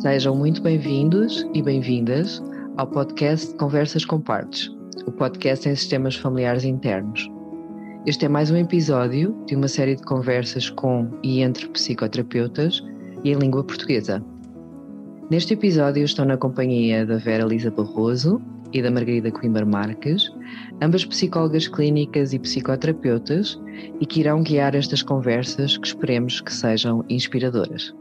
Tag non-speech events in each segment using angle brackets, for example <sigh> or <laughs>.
Sejam muito bem-vindos e bem-vindas ao podcast Conversas com Partes, o podcast em sistemas familiares internos. Este é mais um episódio de uma série de conversas com e entre psicoterapeutas e em língua portuguesa. Neste episódio estou na companhia da Vera Lisa Barroso e da Margarida Coimbra Marques, ambas psicólogas clínicas e psicoterapeutas, e que irão guiar estas conversas que esperemos que sejam inspiradoras.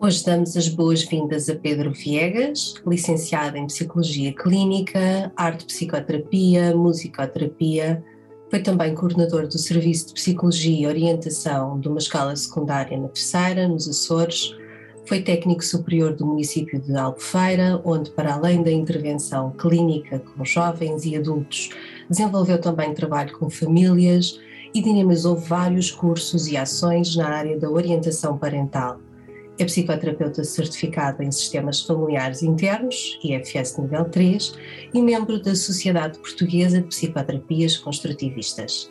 Hoje damos as boas-vindas a Pedro Viegas, licenciado em Psicologia Clínica, Arte Psicoterapia, Musicoterapia, foi também coordenador do Serviço de Psicologia e Orientação de uma escola secundária na Terceira, nos Açores. Foi técnico superior do município de Albufeira, onde, para além da intervenção clínica com jovens e adultos, desenvolveu também trabalho com famílias e dinamizou vários cursos e ações na área da orientação parental. É psicoterapeuta certificada em Sistemas Familiares Internos, IFS Nível 3, e membro da Sociedade Portuguesa de Psicoterapias Construtivistas.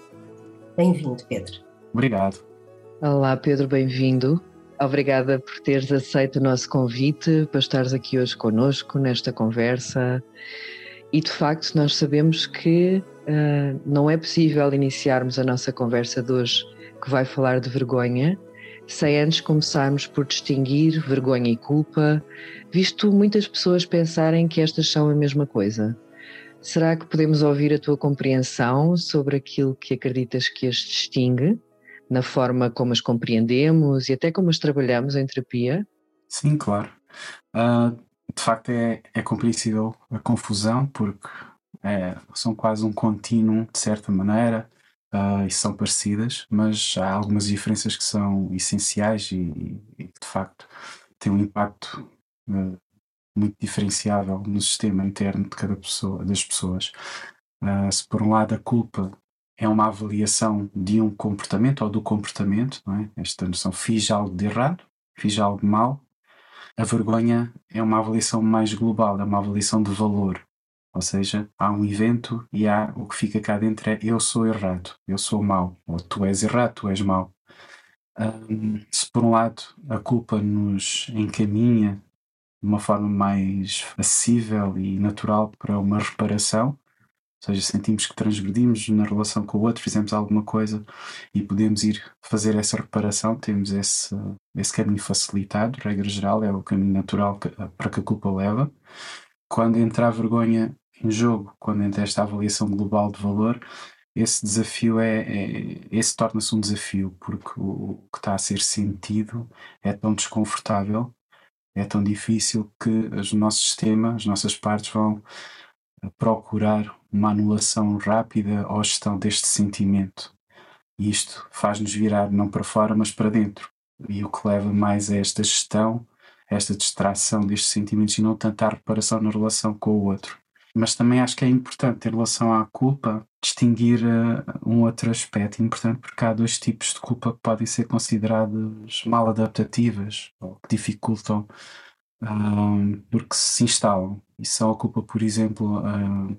Bem-vindo, Pedro. Obrigado. Olá, Pedro, bem-vindo. Obrigada por teres aceito o nosso convite para estares aqui hoje conosco nesta conversa. E de facto, nós sabemos que uh, não é possível iniciarmos a nossa conversa de hoje, que vai falar de vergonha, sem antes começarmos por distinguir vergonha e culpa, visto muitas pessoas pensarem que estas são a mesma coisa. Será que podemos ouvir a tua compreensão sobre aquilo que acreditas que as distingue, na forma como as compreendemos e até como as trabalhamos em terapia? Sim, claro. Uh, de facto, é, é compreensível a confusão, porque é, são quase um contínuo, de certa maneira uh, e são parecidas, mas há algumas diferenças que são essenciais e, e de facto têm um impacto uh, muito diferenciável no sistema interno de cada pessoa, das pessoas. Uh, se por um lado a culpa é uma avaliação de um comportamento ou do comportamento, não é? esta noção fiz algo de errado, fiz algo mal, a vergonha é uma avaliação mais global, é uma avaliação de valor. Ou seja, há um evento e há o que fica cá dentro é eu sou errado, eu sou mau, ou tu és errado, tu és mau. Um, se por um lado a culpa nos encaminha de uma forma mais acessível e natural para uma reparação, ou seja, sentimos que transgredimos na relação com o outro, fizemos alguma coisa e podemos ir fazer essa reparação, temos esse, esse caminho facilitado, regra geral, é o caminho natural que, para que a culpa leva. Quando entra a vergonha em jogo, quando entra esta avaliação global de valor, esse desafio é, é esse torna-se um desafio porque o, o, que está a ser sentido é tão desconfortável, é tão difícil que o nosso sistema, as nossas partes vão procurar uma anulação rápida ou gestão deste sentimento. Isto faz-nos virar não para fora, mas para dentro. E o que leva mais a esta gestão, a esta distração destes sentimentos e não tanto à reparação na relação com o outro. Mas também acho que é importante, em relação à culpa, distinguir uh, um outro aspecto importante, porque há dois tipos de culpa que podem ser consideradas mal adaptativas ou que dificultam uh, porque se instalam. E são a culpa, por exemplo, uh,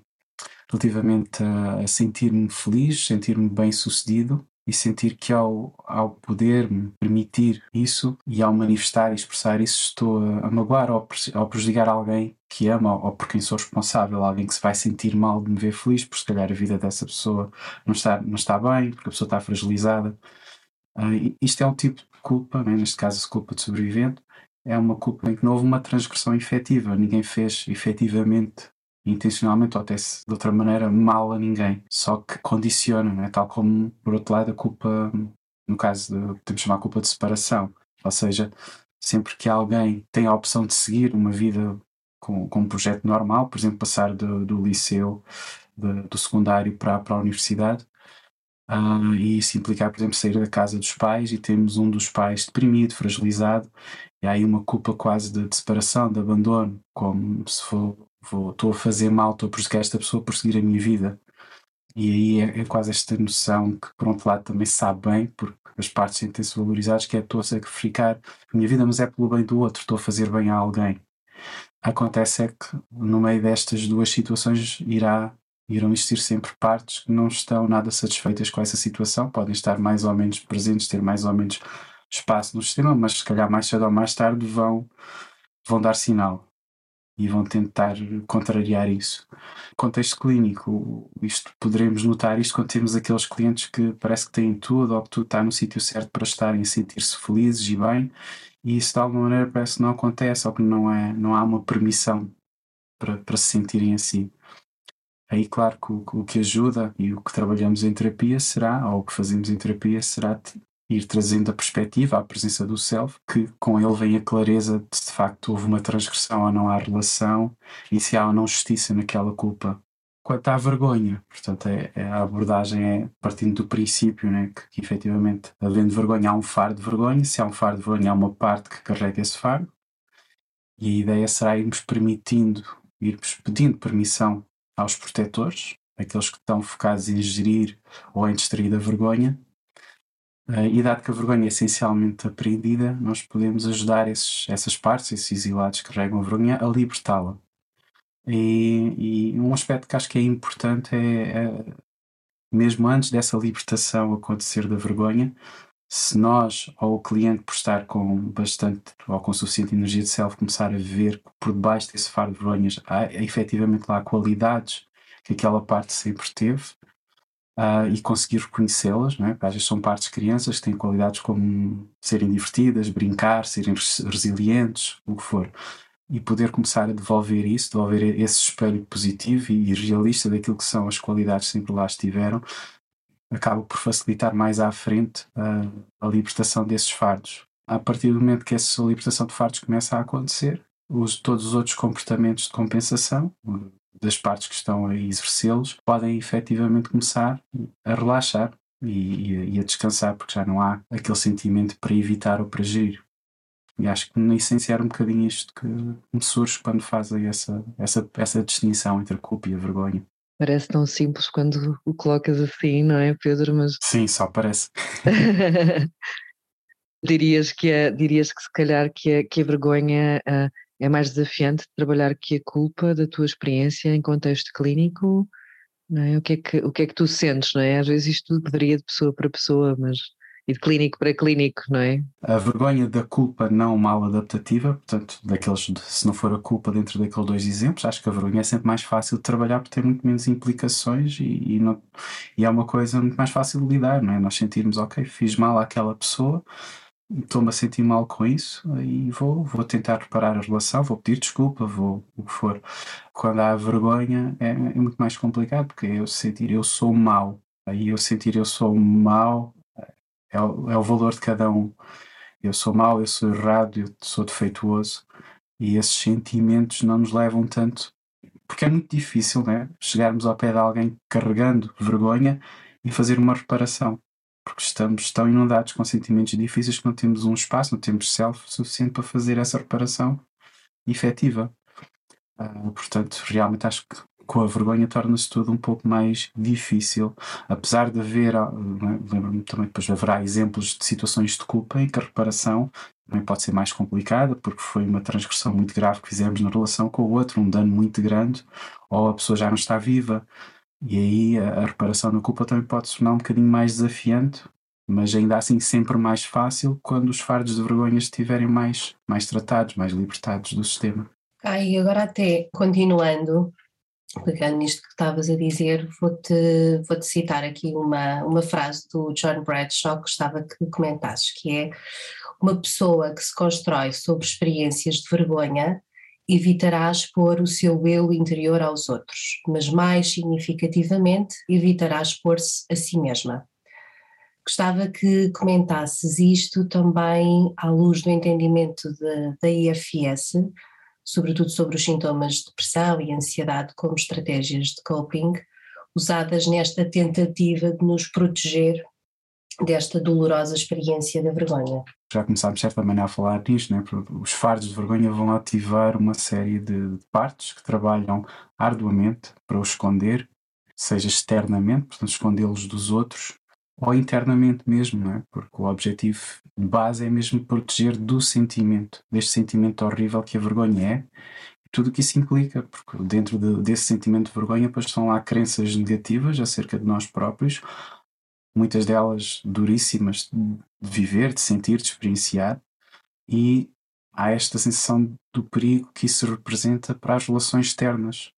relativamente a, a sentir-me feliz, sentir-me bem sucedido, e sentir que ao, ao poder me permitir isso e ao manifestar e expressar isso estou a, a magoar ou, ou prejudicar alguém que ama ou, ou por quem sou responsável, alguém que se vai sentir mal de me ver feliz, porque se calhar a vida dessa pessoa não está, não está bem, porque a pessoa está fragilizada. Uh, isto é um tipo de culpa, né? neste caso a culpa de sobrevivente, é uma culpa em que não houve uma transgressão efetiva, ninguém fez efetivamente intencionalmente ou até de outra maneira mal a ninguém, só que condiciona, é? tal como por outro lado a culpa, no caso de, podemos chamar a culpa de separação, ou seja, sempre que alguém tem a opção de seguir uma vida com, com um projeto normal, por exemplo, passar do, do liceu, de, do secundário para, para a universidade, uh, e isso implicar, por exemplo, sair da casa dos pais e temos um dos pais deprimido, fragilizado, e há aí uma culpa quase de, de separação, de abandono, como se for estou a fazer mal, estou a prejudicar esta pessoa por seguir a minha vida. E aí é, é, quase esta noção que, por outro lado, também sabe bem, porque as partes sentem-se valorizadas, que é estou a sacrificar a minha vida, mas é pelo bem do outro, estou a fazer bem a alguém. Acontece é que, no meio destas duas situações, irá, irão existir sempre partes que não estão nada satisfeitas com essa situação, podem estar mais ou menos presentes, ter mais ou menos espaço no sistema, mas se calhar mais cedo ou mais tarde vão, vão dar sinal e vão tentar contrariar isso. Contexto clínico, isto poderemos notar isto quando temos aqueles clientes que parece que têm tudo ou que tudo está no sítio certo para estarem a sentir-se felizes e bem, e isso de alguma maneira parece que não acontece ou que não, é, não há uma permissão para, para se sentirem assim. Aí, claro, que o, o que ajuda e o que trabalhamos em terapia será, ou o que fazemos em terapia será ir trazendo a perspectiva, a presença do self, que com ele vem a clareza de se de facto houve uma transgressão ou não há relação e se há ou não justiça naquela culpa. Quanto à vergonha, portanto, é, é a abordagem é partindo do princípio né, que, que efetivamente, havendo vergonha, há um fardo de vergonha, se há um fardo de vergonha, há uma parte que carrega esse fardo, e a ideia será irmos permitindo, irmos pedindo permissão aos protetores, aqueles que estão focados em gerir ou em distrair da vergonha, e dado que a vergonha é essencialmente apreendida, nós podemos ajudar esses, essas partes, esses exilados que carregam a vergonha, a libertá-la. E, e, um aspecto que acho que é importante é, é, mesmo antes dessa libertação acontecer da vergonha, se nós ou o cliente, por estar com bastante ou com suficiente energia de self, começar a ver que por debaixo desse faro de vergonhas há efetivamente lá qualidades que aquela parte sempre teve, uh, e conseguir reconhecê-las, não é? às vezes são partes crianças que têm qualidades como serem divertidas, brincar, serem resilientes, o que for. E poder começar a devolver isso, devolver esse espelho positivo e, e realista daquilo que são as qualidades que sempre lá estiveram, acaba por facilitar mais à frente uh, a libertação desses fardos. A partir do momento que essa libertação de fardos começa a acontecer, os, todos os outros comportamentos de compensação, das partes que estão a exercê-los podem efetivamente começar a relaxar e, e, a descansar, porque já não há aquele sentimento para evitar ou para. E acho que na essência era um bocadinho isto que me surge quando fazem essa, essa, essa distinção entre a culpa e a vergonha. Parece tão simples quando o colocas assim, não é, Pedro? Mas... <laughs> Sim, só parece. <laughs> dirias, que a, dirias que se calhar que a, que a vergonha uh, é mais desafiante trabalhar que a culpa da tua experiência em contexto clínico, não é? O que é que, o que, é que tu sentes, não é? Às vezes isto varia de pessoa para pessoa, mas e de clínico para clínico, não é? A vergonha da culpa não mal adaptativa, portanto, daqueles, se não for a culpa dentro daqueles dois exemplos, acho que a vergonha é sempre mais fácil de trabalhar porque tem muito menos implicações e, e, não, e é uma coisa muito mais fácil de lidar, não é? Nós sentirmos, ok, fiz mal àquela pessoa, estou-me a sentir mal com isso e vou, vou tentar reparar a relação, vou pedir desculpa, vou o que for. Quando há vergonha é, é muito mais complicado porque eu sentir eu sou mau, aí eu sentir eu sou mau é o, é o valor de cada um. Eu sou mau, eu sou errado, eu sou defeituoso e esses sentimentos não nos levam tanto porque é muito difícil né, chegarmos ao pé de alguém carregando vergonha e fazer uma reparação porque estamos tão inundados com sentimentos difíceis que não temos um espaço, não temos self suficiente para fazer essa reparação efetiva. Uh, portanto, realmente acho que com a vergonha torna-se tudo um pouco mais difícil, apesar de haver, ah, é? lembro-me também depois haverá exemplos de situações de culpa em que a reparação também pode ser mais complicada, porque foi uma transgressão muito grave que fizemos na relação com o outro, um dano muito grande, ou a pessoa já não está viva, e aí a, a reparação da culpa também pode se tornar um bocadinho mais desafiante, mas ainda assim sempre mais fácil quando os fardos de vergonha estiverem mais, mais tratados, mais libertados do sistema. Ah, e agora até continuando, pegando nisto que estavas a dizer, vou-te vou -te citar aqui uma, uma frase do John Bradshaw que gostava que comentasses, que é uma pessoa que se constrói sobre experiências de vergonha evitará expor o seu eu interior aos outros, mas mais significativamente evitará expor-se a si mesma. Gostava que comentasses isto também à luz do entendimento de, da IFS, sobretudo sobre os sintomas de depressão e ansiedade como estratégias de coping, usadas nesta tentativa de nos proteger desta dolorosa experiência da vergonha. Já começámos de certa maneira a falar nisto, né? os fardos de vergonha vão ativar uma série de, partes que trabalham arduamente para os esconder, seja externamente, portanto escondê-los dos outros, ou internamente mesmo, não é? porque o objetivo de base é mesmo proteger do sentimento, deste sentimento horrível que a vergonha é, e tudo o que isso implica, porque dentro de, desse sentimento de vergonha depois estão lá crenças negativas acerca de nós próprios, muitas delas duríssimas de viver, de sentir, de experienciar, e há esta sensação do perigo que isso representa para as relações externas,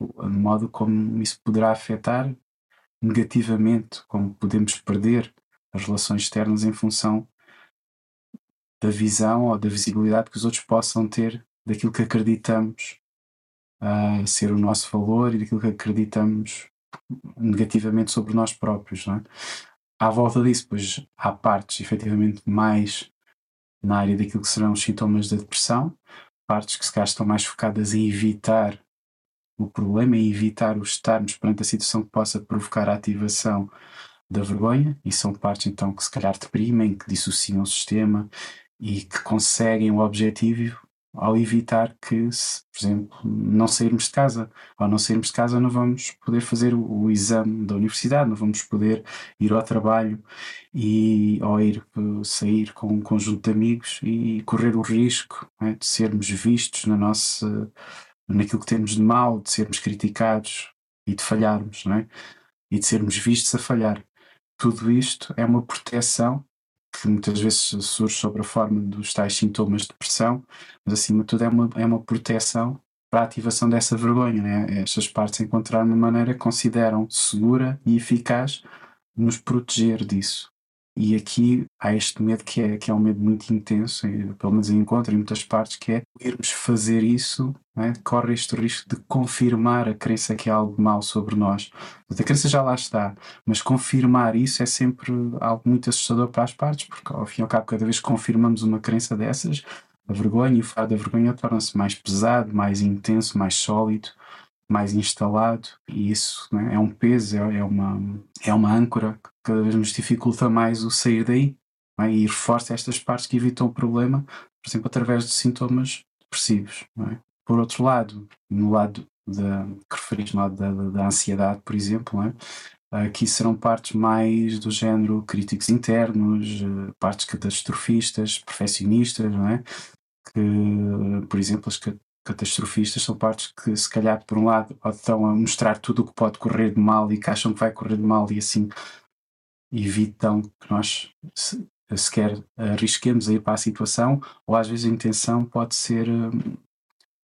de modo como isso poderá afetar negativamente, como podemos perder as relações externas em função da visão ou da visibilidade que os outros possam ter daquilo que acreditamos uh, ser o nosso valor e daquilo que acreditamos negativamente sobre nós próprios. Não é? À volta disso, pois há partes efetivamente mais na área daquilo que serão os sintomas da depressão, partes que se calhar estão mais focadas em evitar o problema, em evitar o estarmos perante a situação que possa provocar a ativação da vergonha, e são partes então que se calhar deprimem, que dissociam o sistema e que conseguem o objetivo ao evitar que, se, por exemplo, não sairmos de casa. Ao não sairmos de casa, não vamos poder fazer o, o exame da universidade, não vamos poder ir ao trabalho e ou ir uh, sair com um conjunto de amigos e correr o risco é, de sermos vistos na nossa, naquilo que temos de mal, de sermos criticados e de falharmos, não é? E de sermos vistos a falhar. Tudo isto é uma proteção que muitas vezes surge sobre a forma dos tais sintomas de depressão, mas acima de tudo é uma, é uma proteção para a ativação dessa vergonha. Né? Estas partes encontrar uma maneira que consideram segura e eficaz nos proteger disso. E aqui há este medo que é, que é um medo muito intenso, e, pelo menos eu encontro em muitas partes, que é irmos fazer isso, é? corre este risco de confirmar a crença que há algo mal sobre nós. A crença já lá está, mas confirmar isso é sempre algo muito assustador para as partes, porque ao fim e ao cabo, cada vez que confirmamos uma crença dessas, a vergonha e o fado da vergonha torna-se mais pesado, mais intenso, mais sólido mais instalado e isso é? é um peso, é, é, uma, é uma âncora cada vez nos dificulta mais o sair daí é? e reforça estas partes que evitam o problema, por exemplo, através de sintomas depressivos. É? Por outro lado, no lado da, que referiste, no lado da, da, ansiedade, por exemplo, é? aqui serão partes mais do género críticos internos, eh, partes catastrofistas, perfeccionistas, não é? que, por exemplo, as catastrofistas são partes que, se calhar, por um lado, estão a mostrar tudo o que pode correr de mal e que acham que vai correr de mal e assim evitam que nós se, sequer arrisquemos a ir para a situação, ou às vezes a intenção pode ser um,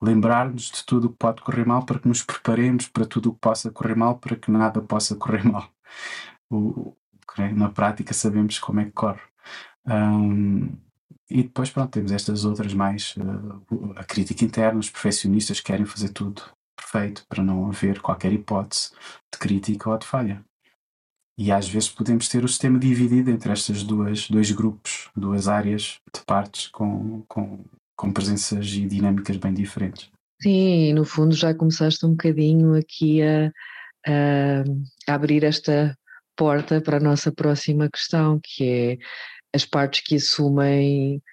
lembrar-nos de tudo o que pode correr mal para que nos preparemos para tudo o que possa correr mal, para que nada possa correr mal. O, na prática sabemos como é que corre. Um, e depois, pronto, temos estas outras mais, uh, a crítica interna, os perfeccionistas querem fazer tudo perfeito para não haver qualquer hipótese de crítica ou de falha. E às vezes podemos ter o sistema dividido entre estas duas, dois grupos, duas áreas de partes com, com, com presenças e dinâmicas bem diferentes. Sim, no fundo já começaste um bocadinho aqui a, a abrir esta porta para a nossa próxima questão, que é as partes que assumem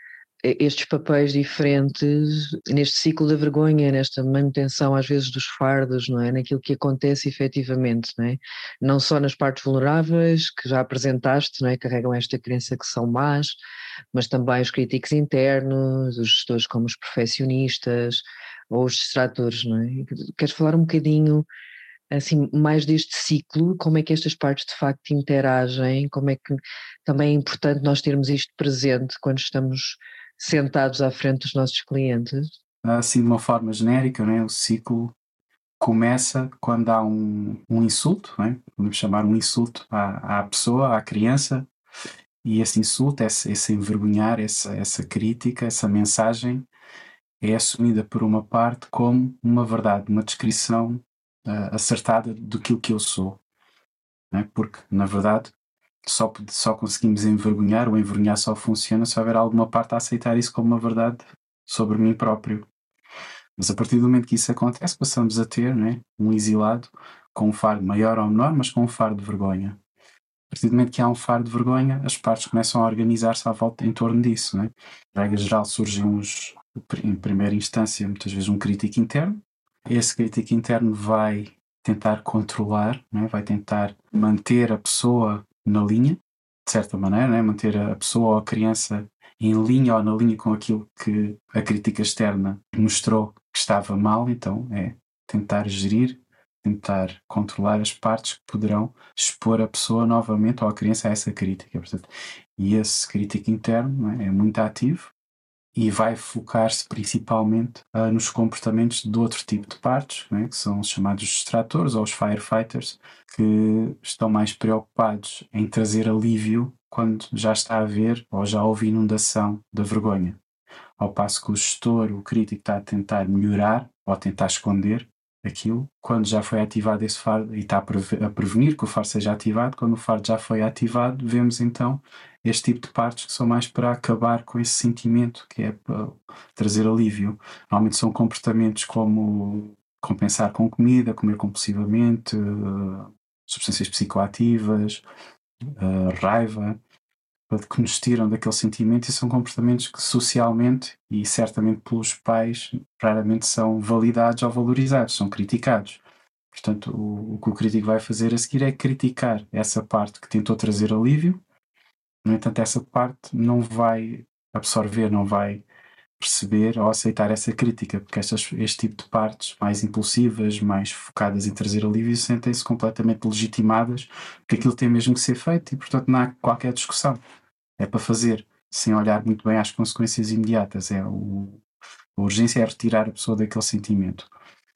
estes papéis diferentes neste ciclo da vergonha, nesta manutenção às vezes dos fardos, não é? Naquilo que acontece efetivamente, não é? Não só nas partes vulneráveis que já apresentaste, não é? Carregam esta crença que são más, mas também os críticos internos, os gestores como os perfeccionistas ou os distratores, não é? Queres falar um bocadinho assim, mais deste ciclo, como é que estas partes de facto interagem, como é que também é importante nós termos isto presente quando estamos sentados à frente dos nossos clientes? Assim, de uma forma genérica, né, o ciclo começa quando há um, um insulto, né? podemos chamar um insulto à, à pessoa, à criança, e esse insulto, esse, esse envergonhar, essa, essa crítica, essa mensagem é assumida por uma parte como uma verdade, uma descrição uh, acertada do que eu sou. Né? Porque, na verdade, só, só conseguimos envergonhar, o envergonhar só funciona se houver alguma parte a aceitar isso como uma verdade sobre mim próprio. Mas a partir do momento que isso acontece, passamos a ter né, um exilado com um fardo maior ou menor, mas com um fardo de vergonha. A partir do momento que há um fardo de vergonha, as partes começam a organizar-se à volta em torno disso. Né? Em regra geral, surgem uns, em primeira instância, muitas vezes um crítico interno, esse crítico interno vai tentar controlar, né? vai tentar manter a pessoa na linha, de certa maneira, né? manter a pessoa ou a criança em linha ou na linha com aquilo que a crítica externa mostrou que estava mal, então é tentar gerir, tentar controlar as partes que poderão expor a pessoa novamente ou a criança a essa crítica. Portanto, e esse crítico interno é? é muito ativo e vai focar-se principalmente uh, nos comportamentos de outro tipo de partes, né, que são os chamados extratores ou os firefighters, que estão mais preocupados em trazer alívio quando já está a haver ou já houve inundação da vergonha. Ao passo que o gestor, o crítico, está a tentar melhorar ou tentar esconder aquilo, quando já foi ativado esse fardo e está a prevenir que o fardo seja ativado, quando o fardo já foi ativado, vemos então este tipo de partes que são mais para acabar com esse sentimento, que é para trazer alívio. Normalmente são comportamentos como compensar com comida, comer compulsivamente, uh, substâncias psicoativas, uh, raiva, que nos tiram daquele sentimento e são comportamentos que socialmente e certamente pelos pais raramente são validados ou valorizados, são criticados. Portanto, o, o que o crítico vai fazer a seguir é criticar essa parte que tentou trazer alívio no entanto, essa parte não vai absorver, não vai perceber ou aceitar essa crítica, porque estas, este tipo de partes mais impulsivas, mais focadas em trazer alívio, sentem-se completamente legitimadas, porque aquilo tem mesmo que ser feito e, portanto, não há qualquer discussão. É para fazer, sem olhar muito bem às consequências imediatas. É o, a urgência é retirar a pessoa daquele sentimento.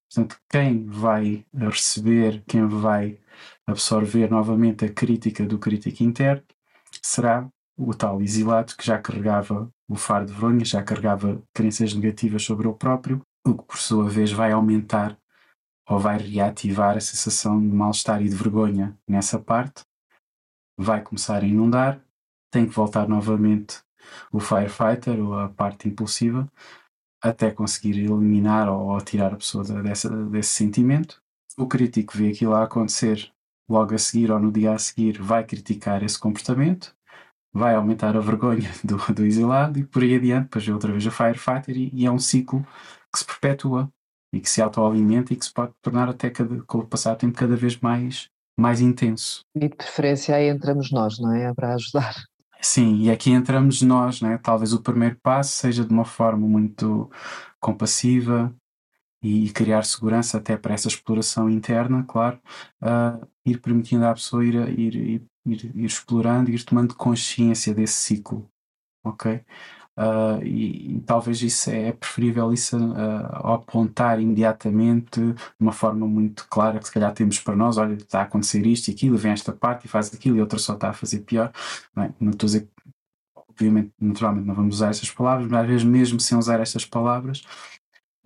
Portanto, quem vai receber, quem vai absorver novamente a crítica do crítico interno será o tal exilado que já carregava o fardo de vergonha, já carregava crenças negativas sobre o próprio, o que por sua vez vai aumentar ou vai reativar a sensação de mal-estar e de vergonha nessa parte, vai começar a inundar, tem que voltar novamente o firefighter ou a parte impulsiva até conseguir eliminar ou tirar a pessoa dessa, desse sentimento. O crítico vê aquilo a acontecer logo a seguir ou no dia a seguir vai criticar esse comportamento, vai aumentar a vergonha <laughs> do, do exilado e por aí adiante, depois vê outra vez a firefighter e, e é um ciclo que se perpetua e que se autoalimenta e que se pode tornar até cada, com o passar do tempo cada vez mais, mais intenso. E de preferência aí entramos nós, não é? Para ajudar. Sim, e aqui entramos nós, né? talvez o primeiro passo seja de uma forma muito compassiva, e criar segurança até para essa exploração interna, claro, uh, ir permitindo à pessoa ir, ir, ir, ir, explorando, ir tomando consciência desse ciclo, ok? Uh, e, e, talvez isso é, é preferível isso uh, apontar imediatamente de uma forma muito clara que se calhar temos para nós, olha, está a acontecer isto e aquilo, vem esta parte e faz aquilo e outra só está a fazer pior. Bem, não estou a dizer obviamente, naturalmente não vamos usar estas palavras, mas às vezes mesmo sem usar estas palavras,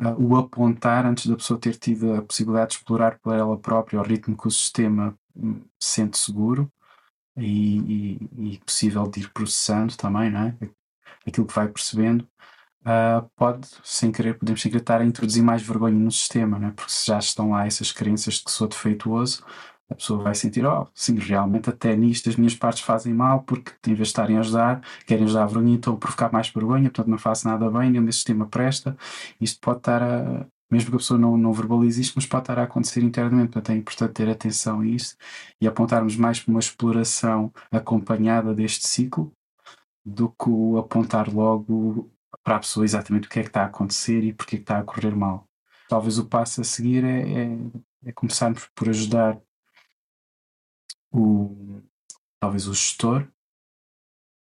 uh, o apontar antes da pessoa ter tido a possibilidade de explorar por ela própria o ritmo que o sistema hum, sente seguro e, e, e, possível de ir processando também, não é? Aquilo que vai percebendo, uh, pode, sem querer, podemos sem querer estar a introduzir mais vergonha no sistema, não é? Porque se já estão lá essas crenças de que sou defeituoso, a pessoa vai sentir, oh, sim, realmente até nisto as minhas partes fazem mal, porque em vez de estarem a ajudar, querem ajudar a vergonha, então por ficar mais vergonha, portanto não faço nada bem, nem o sistema presta. Isto pode estar a, mesmo que a pessoa não, não verbalize isto, mas pode estar a acontecer internamente, portanto é importante ter atenção a isto e apontarmos mais para uma exploração acompanhada deste ciclo do que apontar logo para a pessoa exatamente o que é que está a acontecer e porque é que está a correr mal. Talvez o passo a seguir é, é, é começarmos por ajudar o, talvez o gestor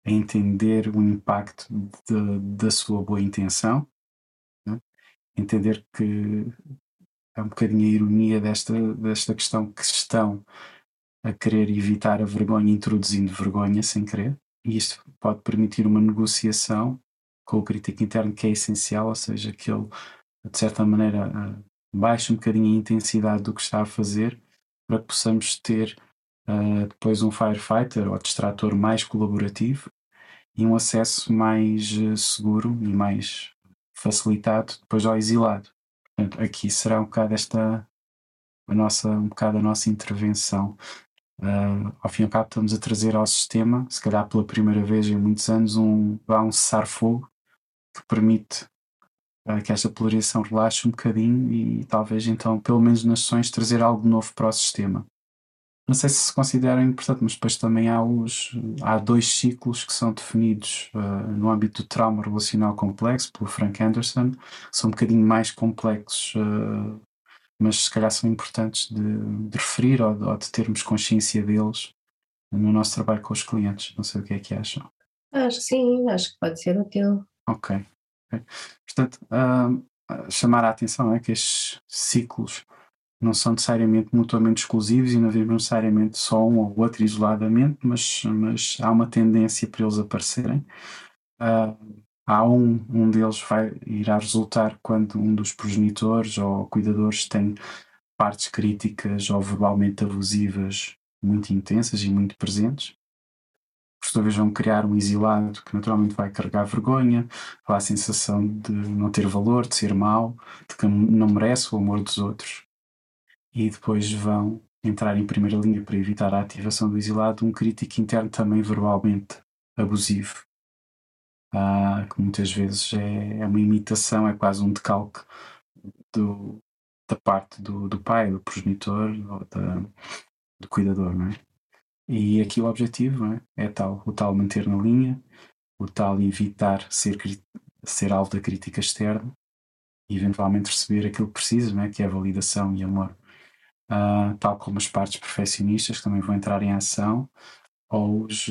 a entender o impacto de, da sua boa intenção, né? entender que é um bocadinho a ironia desta, desta questão que estão a querer evitar a vergonha, introduzindo vergonha sem querer, e isto pode permitir uma negociação com o crítico interno que é essencial, ou seja, que ele, de certa maneira, baixe um bocadinho a intensidade do que está a fazer para que possamos ter uh, depois um firefighter ou distrator mais colaborativo e um acesso mais uh, seguro e mais facilitado depois ao exilado. Portanto, aqui será um bocado esta a nossa, um bocado a nossa intervenção. Uh, ao fim e ao cabo estamos a trazer ao sistema, se calhar pela primeira vez em muitos anos, um, um cessar-fogo que permite uh, que esta polarização relaxe um bocadinho e talvez então, pelo menos nas sessões, trazer algo novo para o sistema não sei se se consideram importante, mas depois também há, os, há dois ciclos que são definidos uh, no âmbito do trauma relacional complexo, pelo Frank Anderson, são um bocadinho mais complexos uh, mas se calhar são importantes de, de referir ou de, ou de, termos consciência deles no nosso trabalho com os clientes. Não sei o que é que acham. Acho que sim, acho que pode ser útil. Ok. okay. Portanto, uh, chamar a atenção é que estes ciclos não são necessariamente mutuamente exclusivos e não vivem necessariamente só um ou outro isoladamente, mas, mas há uma tendência para eles aparecerem. Uh, há um, um deles vai irá resultar quando um dos progenitores ou cuidadores tem partes críticas ou verbalmente abusivas muito intensas e muito presentes. Por sua vez vão criar um exilado que naturalmente vai carregar vergonha, vai a sensação de não ter valor, de ser mau, de que não merece o amor dos outros. E depois vão entrar em primeira linha para evitar a ativação do exilado um crítico interno também verbalmente abusivo ah, que muitas vezes é, é, uma imitação, é quase um decalque do, da parte do, do pai, do progenitor, ou da, do cuidador, não é? E aqui o objetivo é? é tal, o tal manter na linha, o tal evitar ser, ser alvo da crítica externa e eventualmente receber aquilo que precisa, não é? que é validação e amor. Uh, tal como as partes perfeccionistas que também vão entrar em ação, ou os,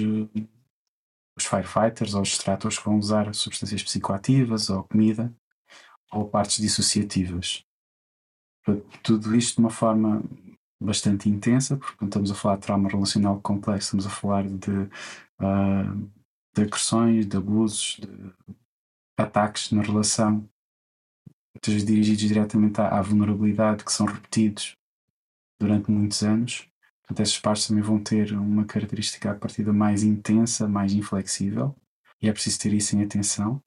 os firefighters ou os extratores que vão usar substâncias psicoativas ou comida ou partes dissociativas. Tudo isto de uma forma bastante intensa, porque estamos a falar de trauma relacional complexo, estamos a falar de, uh, de agressões, de abusos, de ataques na relação, dirigidos diretamente à, à vulnerabilidade, que são repetidos durante muitos anos Portanto, esses partes também vão ter uma característica a partida mais intensa, mais inflexível, e é preciso ter isso em atenção.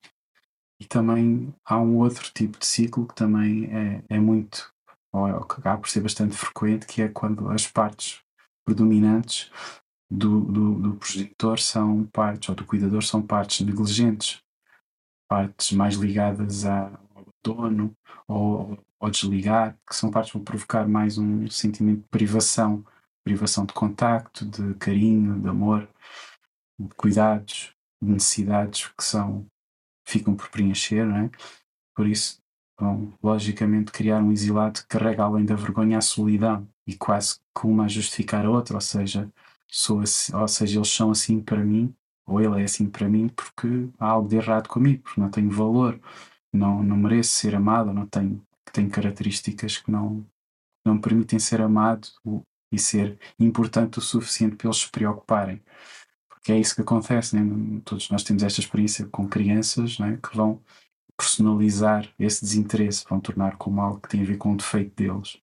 E também há um outro tipo de ciclo que também é, é muito, ou é, acaba por ser bastante frequente, que é quando as partes predominantes do, do, do são partes, ou do cuidador, são partes negligentes, partes mais ligadas ao dono ou ao desligar, que são partes que vão provocar mais um sentimento de privação privação de contacto, de carinho, de amor, de cuidados, de necessidades que são ficam por preencher, não é? Por isso vão logicamente criar um exilado que carrega além da vergonha a solidão e quase que uma a justificar a outra, ou seja, sou assim, ou seja, eles são assim para mim, ou ele é assim para mim porque há algo de errado comigo, porque não tenho valor, não, não mereço ser amado, não tenho, tenho características que não, não permitem ser amado e ser importante o suficiente para eles se preocuparem. Porque é isso que acontece, né? todos nós temos esta experiência com crianças né? que vão personalizar esse desinteresse, vão tornar como algo que tem a ver com o defeito deles.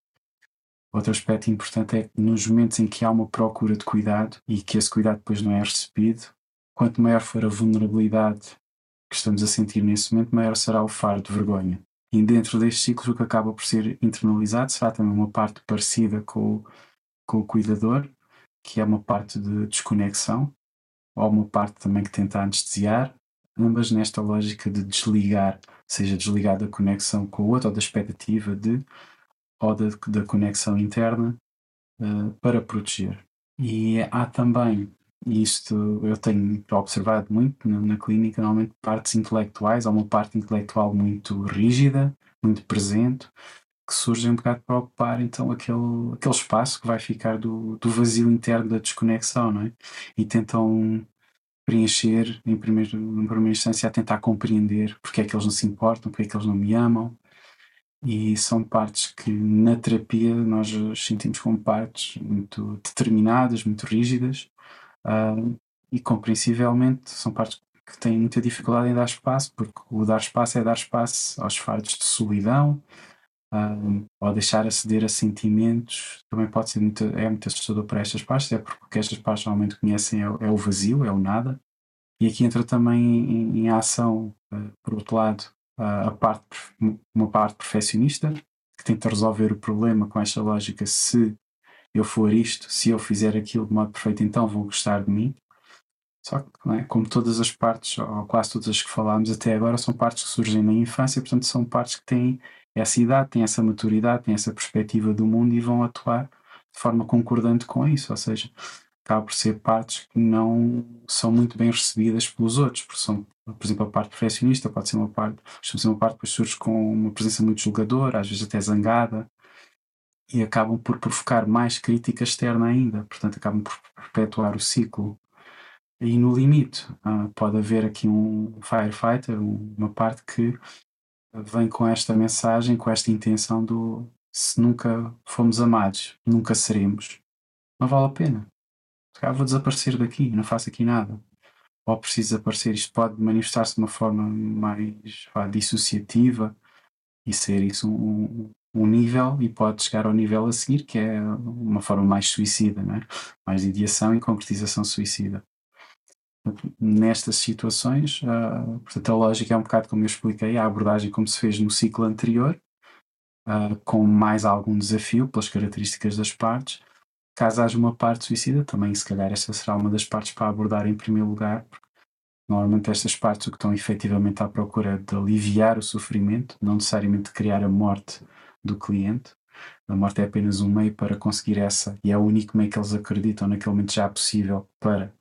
Outro aspecto importante é que nos momentos em que há uma procura de cuidado e que esse cuidado depois não é recebido, quanto maior for a vulnerabilidade que estamos a sentir nesse momento, maior será o fardo de vergonha. E dentro deste ciclo, o que acaba por ser internalizado será também uma parte parecida com com o cuidador, que é uma parte de desconexão, ou uma parte também que tenta anestesiar, ambas nesta lógica de desligar, seja desligar da conexão com o outro, ou da expectativa de, ou da, da conexão interna, uh, para proteger. E há também, isto eu tenho observado muito na, na clínica, normalmente partes intelectuais, há uma parte intelectual muito rígida, muito presente, que surgem um bocado para ocupar então aquele, aquele espaço que vai ficar do, do vazio interno da desconexão, não é? E tentam preencher, em primeiro, em primeira instância, a tentar compreender porque é que eles não se importam, porque é que eles não me amam. E são partes que na terapia nós sentimos como partes muito determinadas, muito rígidas, uh, e compreensivelmente são partes que têm muita dificuldade em dar espaço, porque o dar espaço é dar espaço aos fardos de solidão, um, ou deixar aceder a sentimentos também pode ser muito, é muito assustador para estas partes, é porque o que estas partes normalmente conhecem é, é o vazio, é o nada. E aqui entra também em, em ação, uh, por outro lado, uh, a parte, uma parte perfeccionista que tenta resolver o problema com esta lógica: se eu for isto, se eu fizer aquilo de modo perfeito, então vão gostar de mim. Só que, é? como todas as partes, ou quase todas as que falámos até agora, são partes que surgem na infância, portanto, são partes que têm essa idade, têm essa maturidade, têm essa perspectiva do mundo e vão atuar de forma concordante com isso, ou seja, acaba por ser partes que não são muito bem recebidas pelos outros, porque são, por exemplo, a parte perfeccionista pode ser uma parte, ser uma parte que surge com uma presença muito julgadora, às vezes até zangada, e acabam por provocar mais crítica externa ainda, portanto, acabam por perpetuar o ciclo. E no limite, uh, pode haver aqui um firefighter, uma parte que vem com esta mensagem, com esta intenção do se nunca fomos amados, nunca seremos, não vale a pena. Ah, vou desaparecer daqui, não faço aqui nada. Ou preciso desaparecer, isto pode manifestar-se de uma forma mais vá, dissociativa e ser isso um, um nível e pode chegar ao nível a seguir, que é uma forma mais suicida, é? mais ideação e concretização suicida. Nestas situações, uh, portanto, a lógica é um bocado como eu expliquei, a abordagem como se fez no ciclo anterior, uh, com mais algum desafio pelas características das partes. Caso haja uma parte suicida, também se calhar esta será uma das partes para abordar em primeiro lugar, porque normalmente estas partes o que estão efetivamente à procura de aliviar o sofrimento, não necessariamente criar a morte do cliente. A morte é apenas um meio para conseguir essa, e é o único meio que eles acreditam naquele momento já possível para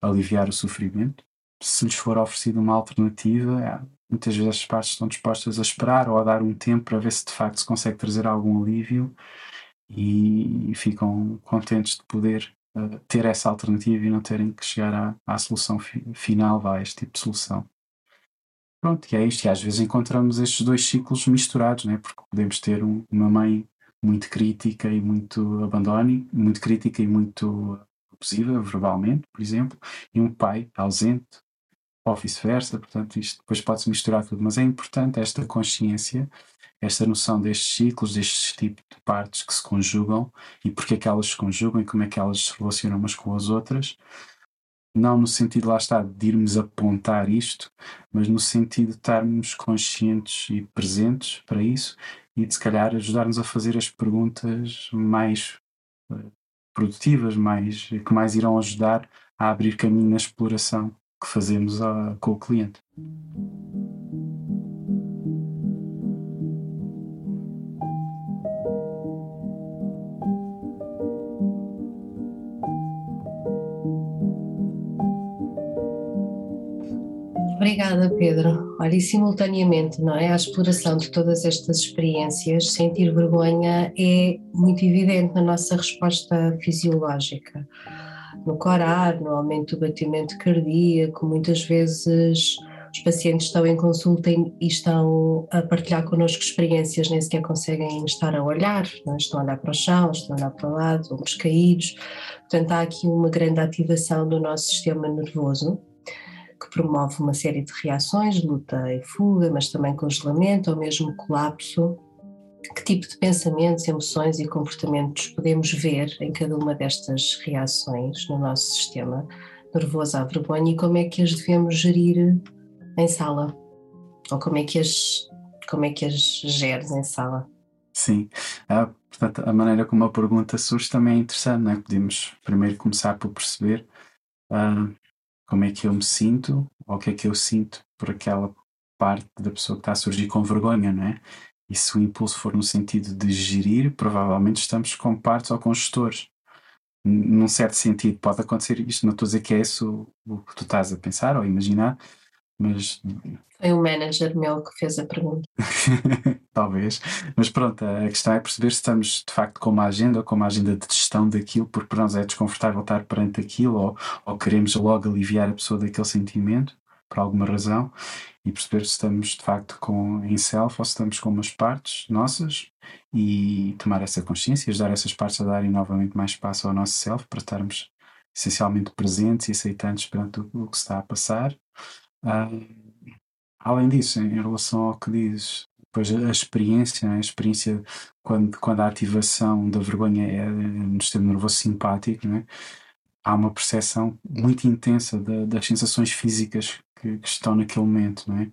aliviar o sofrimento. Se lhes for oferecida uma alternativa, é, muitas vezes as partes estão dispostas a esperar ou a dar um tempo para ver se de facto se consegue trazer algum alívio e ficam contentes de poder uh, ter essa alternativa e não terem que chegar à, à solução fi final, a este tipo de solução. Pronto, e é isto. E às vezes encontramos estes dois ciclos misturados, né? porque podemos ter um, uma mãe muito crítica e muito abandone, muito crítica e muito abusiva verbalmente, por exemplo, e um pai ausente, ou vice-versa. Portanto, isto depois pode-se misturar tudo. Mas é importante esta consciência, esta noção destes ciclos, destes tipos de partes que se conjugam e porque é que elas se conjugam e como é que elas se relacionam umas com as outras não no sentido, lá está, de irmos apontar isto, mas no sentido de estarmos conscientes e presentes para isso e de se calhar ajudar-nos a fazer as perguntas mais eh, produtivas, mais, que mais irão ajudar a abrir caminho na exploração que fazemos a, ah, com o cliente. Obrigada, Pedro. Olha, e simultaneamente, não é? A exploração de todas estas experiências, sentir vergonha é muito evidente na nossa resposta fisiológica. No corar, no aumento do batimento cardíaco, muitas vezes os pacientes estão em consulta e estão a partilhar connosco experiências, nem sequer conseguem estar a olhar, não? É? estão a olhar para o chão, estão a olhar para o lado, ombros caídos. Portanto, há aqui uma grande ativação do nosso sistema nervoso que promove uma série de reações, luta e fuga, mas também congelamento ou mesmo colapso. Que tipo de pensamentos, emoções e comportamentos podemos ver em cada uma destas reações no nosso sistema nervoso à vergonha e como é que as devemos gerir em sala? Ou como é que as, como é que as geres em sala? Sim, ah, portanto, a maneira como a pergunta surge também é interessante, não é? Podemos primeiro começar por perceber ah, como é que eu me sinto, ou o que é que eu sinto por aquela parte da pessoa que está a surgir com vergonha, não é? E se o impulso for no sentido de gerir, provavelmente estamos com partes ou com gestores. Num certo sentido, pode acontecer isto. Não estou a dizer que é isso o que tu estás a pensar ou a imaginar, mas. Foi um manager meu que fez a pergunta. <laughs> Talvez. Mas pronto, a questão é perceber se estamos de facto com uma agenda ou com uma agenda de gestão daquilo, porque para nós é desconfortável estar perante aquilo, ou, ou queremos logo aliviar a pessoa daquele sentimento, por alguma razão, e perceber se estamos de facto com, em self ou se estamos com umas partes nossas e tomar essa consciência e ajudar essas partes a darem novamente mais espaço ao nosso self para estarmos essencialmente presentes e aceitantes perante o, o que está a passar. Uh, além disso, em relação ao que dizes, Pois a experiência, a experiência quando, quando a ativação da vergonha é no sistema nervoso simpático, é? há uma percepção muito intensa de, das sensações físicas que, que, estão naquele momento, é?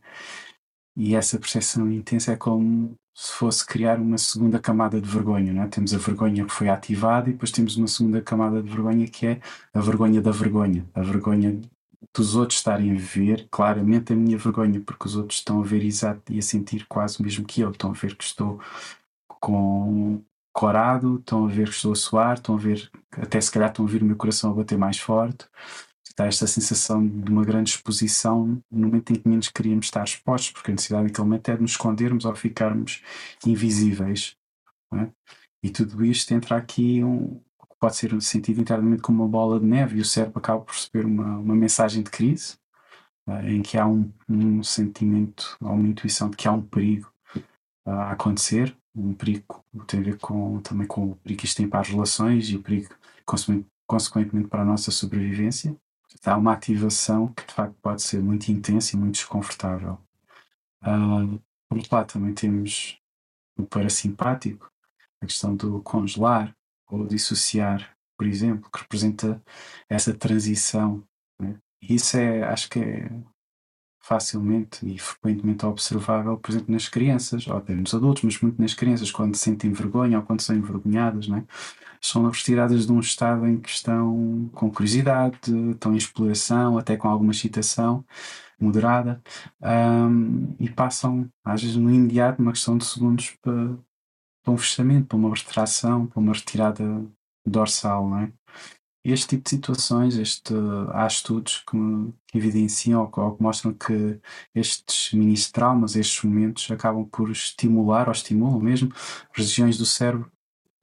E essa percepção intensa é como se fosse criar uma segunda camada de vergonha, é? Temos a vergonha que foi ativada e depois temos uma segunda camada de vergonha que é a vergonha da vergonha, a vergonha dos outros estarem a ver claramente a minha vergonha, porque os outros estão a ver exato e a sentir quase o mesmo que eu, estão a ver que estou com corado, estão a ver que estou a suar, estão a ver, até se calhar estão a ver o meu coração a bater mais forte. Está esta sensação de uma grande exposição no momento em que menos queríamos estar expostos, porque a necessidade naquele momento é de nos escondermos ou ficarmos invisíveis. É? E tudo isto entra aqui um, pode ser sentido internamente como uma bola de neve e o cérebro acaba por receber uma, uma mensagem de crise uh, em que há um, um sentimento ou uma intuição de que há um perigo uh, a acontecer, um perigo tem a ver com, também com o perigo que isto tem para as relações e o perigo consequentemente para a nossa sobrevivência. Há uma ativação que de facto pode ser muito intensa e muito desconfortável. Uh, por outro lado, também temos o parasimpático, a questão do congelar ou dissociar, por exemplo, que representa essa transição. Né? Isso é, acho que é facilmente e frequentemente observável, por exemplo, nas crianças, ou até nos adultos, mas muito nas crianças, quando sentem vergonha ou quando são envergonhadas, né? são retiradas de um estado em que estão com curiosidade, estão em exploração, até com alguma excitação moderada, um, e passam, às vezes, no imediato, uma questão de segundos para, para um fechamento, para uma retração, para uma retirada dorsal, não é? Este tipo de situações, este, há estudos que, que evidenciam ou ou que, mostram que estes mini-traumas, estes momentos, acabam por estimular ou estimulam mesmo regiões do cérebro,